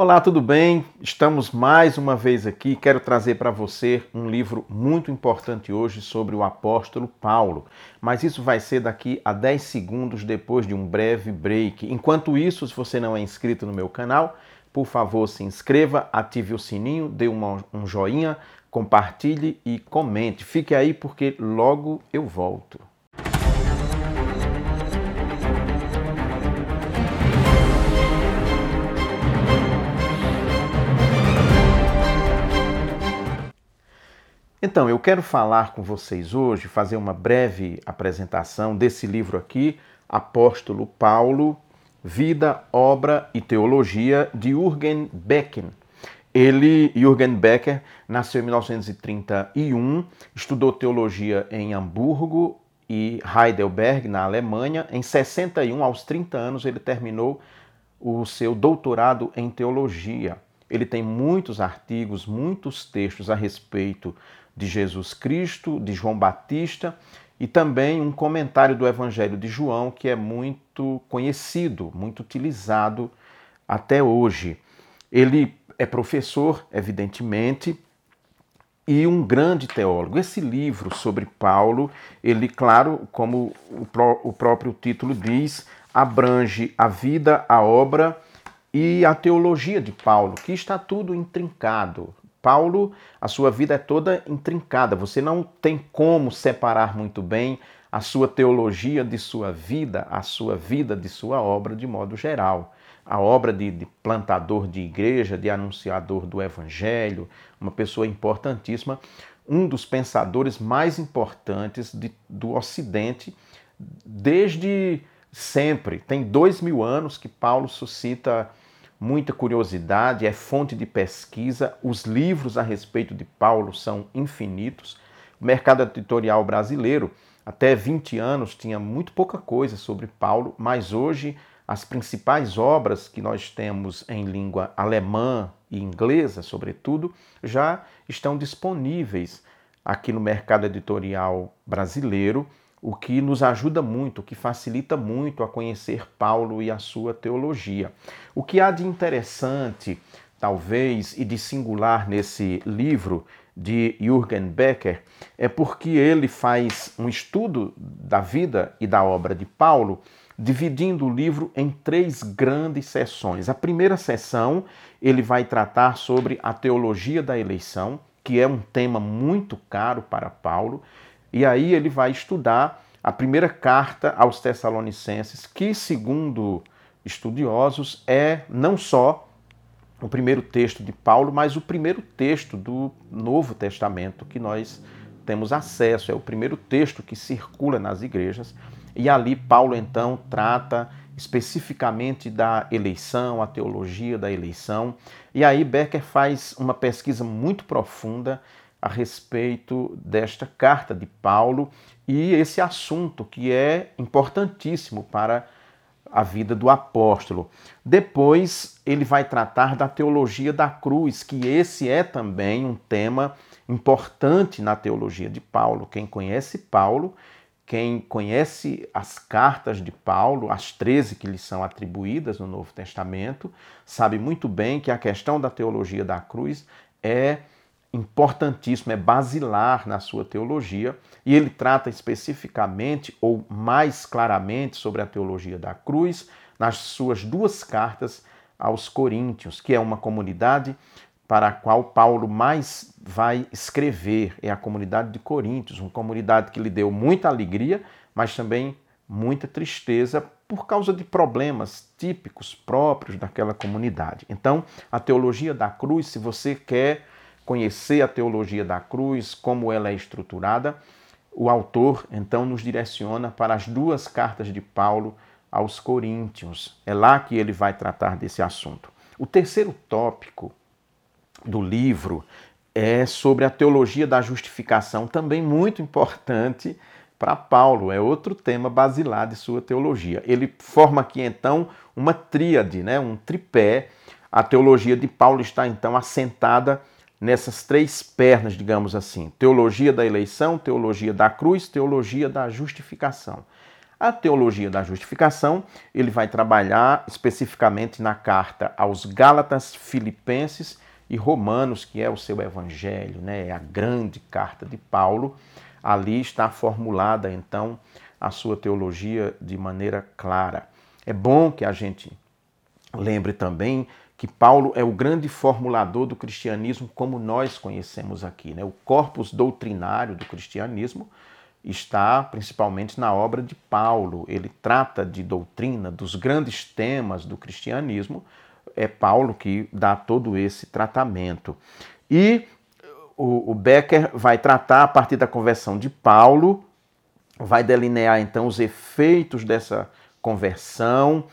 Olá, tudo bem? Estamos mais uma vez aqui. Quero trazer para você um livro muito importante hoje sobre o apóstolo Paulo. Mas isso vai ser daqui a 10 segundos depois de um breve break. Enquanto isso, se você não é inscrito no meu canal, por favor, se inscreva, ative o sininho, dê uma, um joinha, compartilhe e comente. Fique aí porque logo eu volto. Então, eu quero falar com vocês hoje, fazer uma breve apresentação desse livro aqui, Apóstolo Paulo, Vida, Obra e Teologia, de Jürgen Becken. Ele, Jürgen Becker, nasceu em 1931, estudou teologia em Hamburgo e Heidelberg, na Alemanha. Em 61, aos 30 anos, ele terminou o seu doutorado em teologia. Ele tem muitos artigos, muitos textos a respeito de Jesus Cristo, de João Batista e também um comentário do Evangelho de João que é muito conhecido, muito utilizado até hoje. Ele é professor, evidentemente, e um grande teólogo. Esse livro sobre Paulo, ele, claro, como o próprio título diz, abrange a vida, a obra e a teologia de Paulo, que está tudo intrincado. Paulo, a sua vida é toda intrincada, você não tem como separar muito bem a sua teologia de sua vida, a sua vida de sua obra de modo geral. A obra de, de plantador de igreja, de anunciador do evangelho, uma pessoa importantíssima, um dos pensadores mais importantes de, do Ocidente desde sempre. Tem dois mil anos que Paulo suscita muita curiosidade, é fonte de pesquisa. Os livros a respeito de Paulo são infinitos. O mercado editorial brasileiro, até 20 anos, tinha muito pouca coisa sobre Paulo, mas hoje as principais obras que nós temos em língua alemã e inglesa, sobretudo, já estão disponíveis aqui no mercado editorial brasileiro o que nos ajuda muito, o que facilita muito a conhecer Paulo e a sua teologia. O que há de interessante, talvez, e de singular nesse livro de Jürgen Becker é porque ele faz um estudo da vida e da obra de Paulo, dividindo o livro em três grandes sessões. A primeira sessão, ele vai tratar sobre a teologia da eleição, que é um tema muito caro para Paulo. E aí ele vai estudar a primeira carta aos Tessalonicenses, que, segundo estudiosos, é não só o primeiro texto de Paulo, mas o primeiro texto do Novo Testamento que nós temos acesso. É o primeiro texto que circula nas igrejas. E ali Paulo então trata especificamente da eleição, a teologia da eleição. E aí Becker faz uma pesquisa muito profunda a respeito desta carta de Paulo e esse assunto que é importantíssimo para a vida do apóstolo. Depois ele vai tratar da teologia da cruz, que esse é também um tema importante na teologia de Paulo. Quem conhece Paulo, quem conhece as cartas de Paulo, as 13 que lhe são atribuídas no Novo Testamento, sabe muito bem que a questão da teologia da cruz é importantíssimo, é basilar na sua teologia, e ele trata especificamente ou mais claramente sobre a teologia da cruz nas suas duas cartas aos Coríntios, que é uma comunidade para a qual Paulo mais vai escrever, é a comunidade de Coríntios, uma comunidade que lhe deu muita alegria, mas também muita tristeza por causa de problemas típicos próprios daquela comunidade. Então, a teologia da cruz, se você quer conhecer a teologia da cruz, como ela é estruturada, o autor então nos direciona para as duas cartas de Paulo aos Coríntios. É lá que ele vai tratar desse assunto. O terceiro tópico do livro é sobre a teologia da justificação, também muito importante para Paulo, é outro tema basilar de sua teologia. Ele forma aqui então uma tríade, né, um tripé. A teologia de Paulo está então assentada nessas três pernas, digamos assim: teologia da eleição, teologia da cruz, teologia da justificação. A teologia da justificação, ele vai trabalhar especificamente na carta aos Gálatas, Filipenses e Romanos, que é o seu evangelho, né? é a grande carta de Paulo. Ali está formulada então a sua teologia de maneira clara. É bom que a gente lembre também que Paulo é o grande formulador do cristianismo como nós conhecemos aqui. Né? O corpus doutrinário do cristianismo está principalmente na obra de Paulo. Ele trata de doutrina, dos grandes temas do cristianismo. É Paulo que dá todo esse tratamento. E o, Becker vai tratar, a partir da conversão de Paulo, vai delinear então os efeitos dessa conversão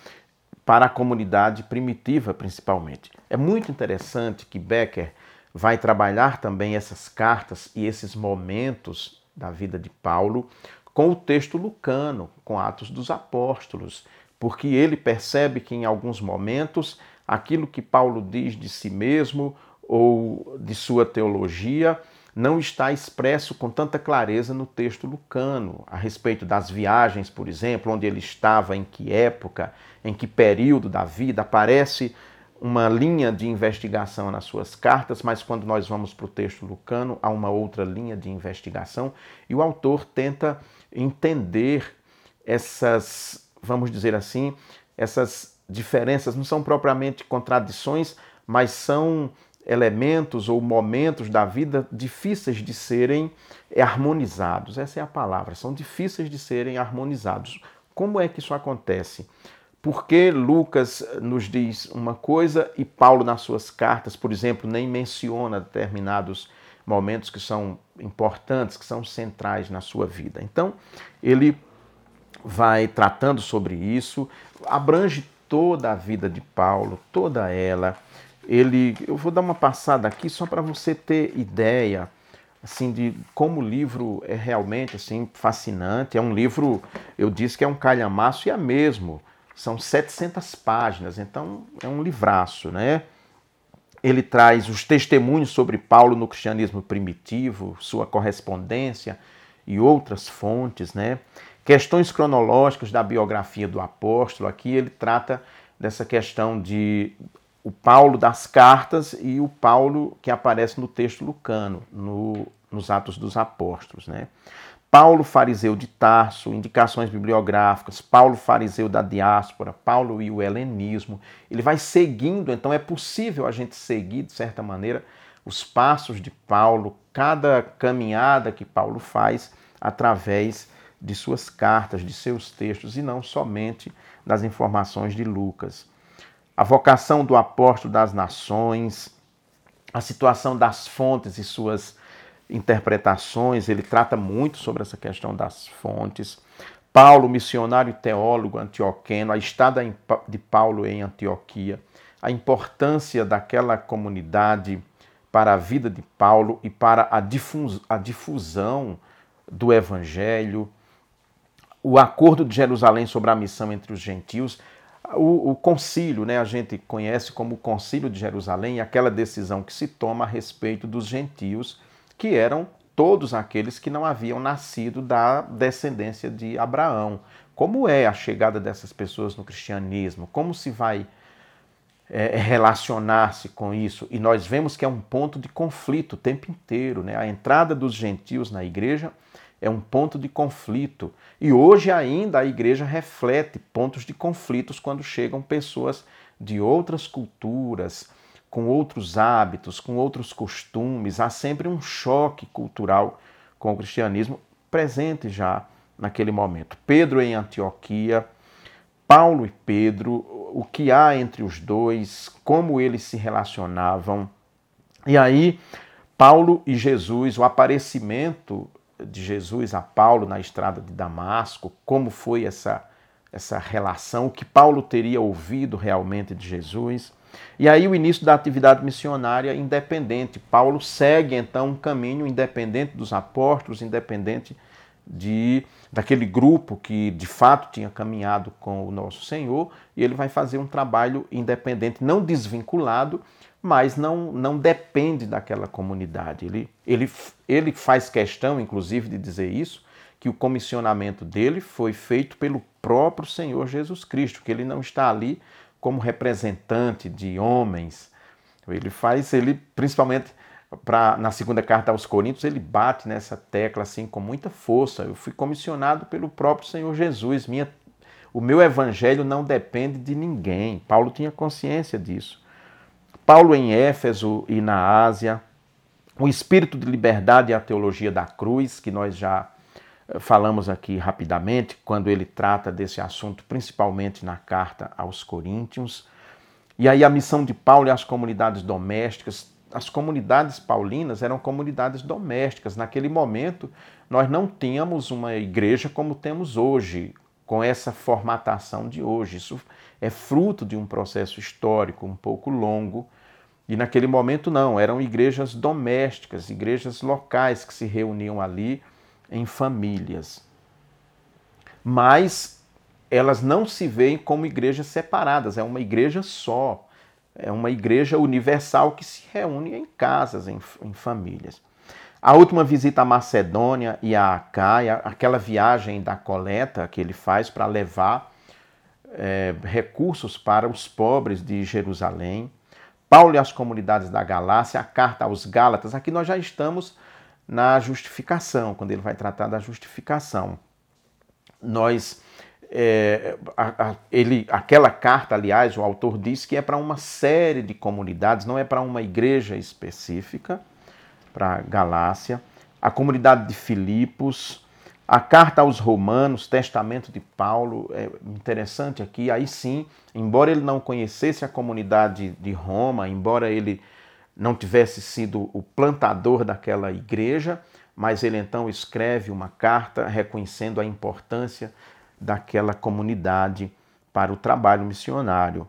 para a comunidade primitiva, principalmente. É muito interessante que Becker vai trabalhar também essas cartas e esses momentos da vida de Paulo com o texto lucano, com Atos dos Apóstolos, porque ele percebe que em alguns momentos aquilo que Paulo diz de si mesmo ou de sua teologia não está expresso com tanta clareza no texto lucano, a respeito das viagens, por exemplo, onde ele estava, em que época, em que período da vida, aparece uma linha de investigação nas suas cartas, mas quando nós vamos para o texto lucano, há uma outra linha de investigação e o autor tenta entender essas, vamos dizer assim, essas diferenças, não são propriamente contradições, mas são elementos ou momentos da vida difíceis de serem harmonizados. Essa é a palavra, são difíceis de serem harmonizados. Como é que isso acontece? Porque Lucas nos diz uma coisa e Paulo, nas suas cartas, por exemplo, nem menciona determinados momentos que são importantes, que são centrais na sua vida. Então, ele vai tratando sobre isso, abrange toda a vida de Paulo, toda ela ele, eu vou dar uma passada aqui só para você ter ideia assim de como o livro é realmente assim fascinante. É um livro, eu disse que é um calhamaço e é mesmo. São 700 páginas, então é um livraço, né? Ele traz os testemunhos sobre Paulo no cristianismo primitivo, sua correspondência e outras fontes, né? Questões cronológicas da biografia do apóstolo. Aqui ele trata dessa questão de o Paulo das cartas e o Paulo que aparece no texto lucano, no, nos Atos dos Apóstolos. Né? Paulo fariseu de Tarso, indicações bibliográficas, Paulo fariseu da diáspora, Paulo e o helenismo. Ele vai seguindo, então é possível a gente seguir, de certa maneira, os passos de Paulo, cada caminhada que Paulo faz através de suas cartas, de seus textos, e não somente das informações de Lucas a vocação do apóstolo das nações, a situação das fontes e suas interpretações, ele trata muito sobre essa questão das fontes. Paulo, missionário e teólogo antioqueno, a estada de Paulo em Antioquia, a importância daquela comunidade para a vida de Paulo e para a difusão do evangelho, o acordo de Jerusalém sobre a missão entre os gentios, o, o concílio, né, a gente conhece como o concílio de Jerusalém, aquela decisão que se toma a respeito dos gentios, que eram todos aqueles que não haviam nascido da descendência de Abraão. Como é a chegada dessas pessoas no cristianismo? Como se vai é, relacionar-se com isso? E nós vemos que é um ponto de conflito o tempo inteiro. Né? A entrada dos gentios na igreja é um ponto de conflito. E hoje ainda a igreja reflete pontos de conflitos quando chegam pessoas de outras culturas, com outros hábitos, com outros costumes. Há sempre um choque cultural com o cristianismo presente já naquele momento. Pedro em Antioquia, Paulo e Pedro, o que há entre os dois, como eles se relacionavam. E aí, Paulo e Jesus, o aparecimento de Jesus a Paulo na estrada de Damasco, como foi essa, essa relação, o que Paulo teria ouvido realmente de Jesus. E aí o início da atividade missionária independente. Paulo segue então um caminho independente dos apóstolos, independente de daquele grupo que de fato tinha caminhado com o nosso Senhor, e ele vai fazer um trabalho independente, não desvinculado, mas não, não depende daquela comunidade. Ele, ele, ele faz questão, inclusive, de dizer isso, que o comissionamento dele foi feito pelo próprio Senhor Jesus Cristo, que ele não está ali como representante de homens. Ele faz, ele principalmente pra, na segunda carta aos Coríntios, ele bate nessa tecla assim com muita força. Eu fui comissionado pelo próprio Senhor Jesus. Minha, o meu evangelho não depende de ninguém. Paulo tinha consciência disso. Paulo em Éfeso e na Ásia, o espírito de liberdade e a teologia da cruz, que nós já eh, falamos aqui rapidamente, quando ele trata desse assunto, principalmente na carta aos Coríntios. E aí a missão de Paulo e as comunidades domésticas, as comunidades paulinas eram comunidades domésticas. Naquele momento, nós não tínhamos uma igreja como temos hoje, com essa formatação de hoje. Isso é fruto de um processo histórico um pouco longo. E naquele momento, não, eram igrejas domésticas, igrejas locais que se reuniam ali em famílias. Mas elas não se veem como igrejas separadas, é uma igreja só. É uma igreja universal que se reúne em casas, em, em famílias. A última visita à Macedônia e à Acaia, aquela viagem da coleta que ele faz para levar é, recursos para os pobres de Jerusalém. Paulo e as comunidades da Galácia, a carta aos Gálatas. Aqui nós já estamos na justificação, quando ele vai tratar da justificação. Nós é, a, a, ele, aquela carta, aliás, o autor diz que é para uma série de comunidades, não é para uma igreja específica, para Galácia, a comunidade de Filipos, a carta aos Romanos, testamento de Paulo, é interessante aqui, aí sim, embora ele não conhecesse a comunidade de Roma, embora ele não tivesse sido o plantador daquela igreja, mas ele então escreve uma carta reconhecendo a importância daquela comunidade para o trabalho missionário.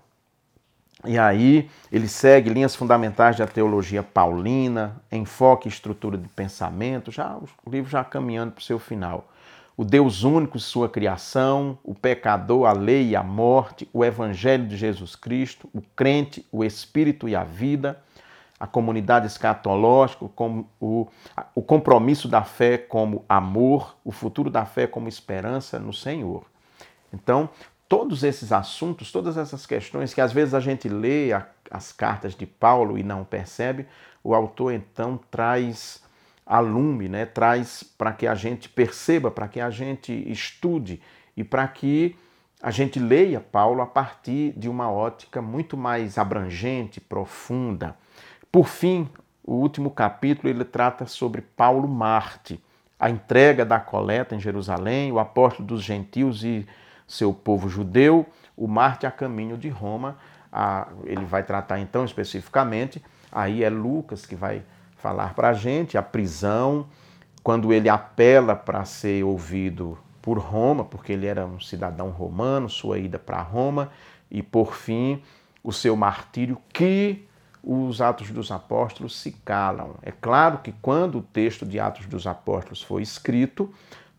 E aí ele segue linhas fundamentais da teologia paulina, enfoque e estrutura de pensamento, já o livro já caminhando para o seu final. O Deus único, sua criação, o pecador, a lei e a morte, o evangelho de Jesus Cristo, o crente, o espírito e a vida, a comunidade escatológica, como o, o compromisso da fé como amor, o futuro da fé como esperança no Senhor. Então, todos esses assuntos, todas essas questões que às vezes a gente lê a, as cartas de Paulo e não percebe, o autor então traz a lume, né? traz para que a gente perceba, para que a gente estude e para que a gente leia Paulo a partir de uma ótica muito mais abrangente, profunda. Por fim, o último capítulo ele trata sobre Paulo Marte, a entrega da coleta em Jerusalém, o apóstolo dos gentios e seu povo judeu, o Marte a caminho de Roma. ele vai tratar então especificamente, aí é Lucas que vai falar para a gente, a prisão, quando ele apela para ser ouvido por Roma, porque ele era um cidadão romano, sua ida para Roma, e por fim o seu martírio, que os Atos dos Apóstolos se calam. É claro que quando o texto de Atos dos Apóstolos foi escrito,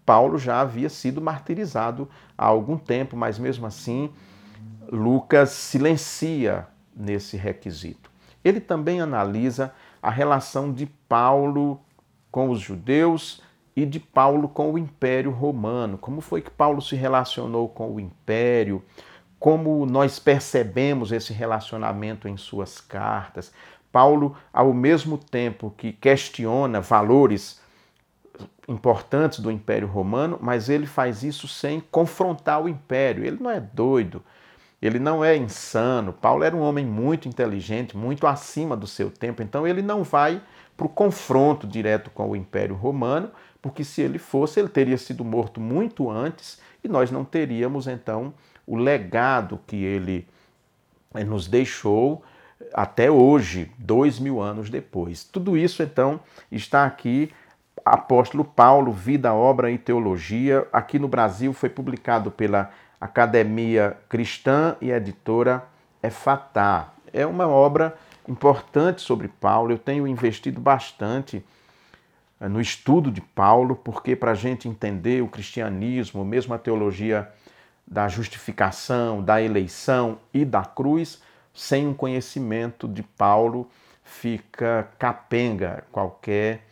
Paulo já havia sido martirizado há algum tempo, mas mesmo assim Lucas silencia nesse requisito. Ele também analisa a relação de Paulo com os judeus e de Paulo com o Império Romano. Como foi que Paulo se relacionou com o Império? como nós percebemos esse relacionamento em suas cartas. Paulo, ao mesmo tempo que questiona valores importantes do Império Romano, mas ele faz isso sem confrontar o império. Ele não é doido, ele não é insano. Paulo era um homem muito inteligente, muito acima do seu tempo, então ele não vai para o confronto direto com o Império Romano, porque se ele fosse, ele teria sido morto muito antes e nós não teríamos então o legado que ele eh, nos deixou até hoje, dois mil anos depois. Tudo isso, então, está aqui. Apóstolo Paulo, Vida, Obra e Teologia. Aqui no Brasil foi publicado pela Academia Cristã e editora Efatá. É uma obra importante sobre Paulo. Eu tenho investido bastante eh, no estudo de Paulo, porque para a gente entender o cristianismo, mesmo a teologia da justificação, da eleição e da cruz, sem um conhecimento de Paulo, fica capenga qualquer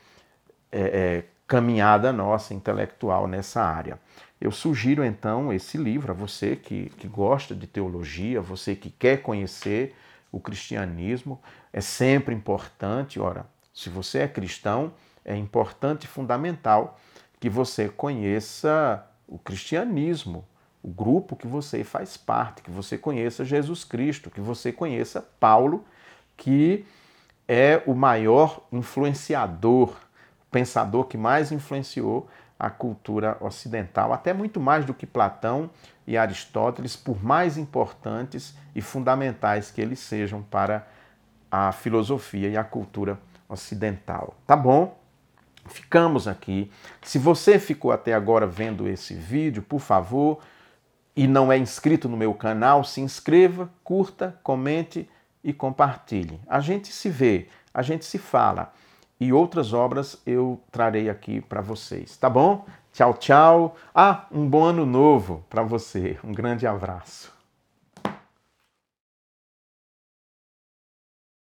é, caminhada nossa intelectual nessa área. Eu sugiro então esse livro a você que, que gosta de teologia, você que quer conhecer o cristianismo. É sempre importante, ora, se você é cristão, é importante e fundamental que você conheça o cristianismo, o grupo que você faz parte, que você conheça Jesus Cristo, que você conheça Paulo, que é o maior influenciador, pensador que mais influenciou a cultura ocidental, até muito mais do que Platão e Aristóteles, por mais importantes e fundamentais que eles sejam para a filosofia e a cultura ocidental. Tá bom? Ficamos aqui. Se você ficou até agora vendo esse vídeo, por favor, e não é inscrito no meu canal, se inscreva, curta, comente e compartilhe. A gente se vê, a gente se fala e outras obras eu trarei aqui para vocês, tá bom? Tchau, tchau. Ah, um bom ano novo para você. Um grande abraço.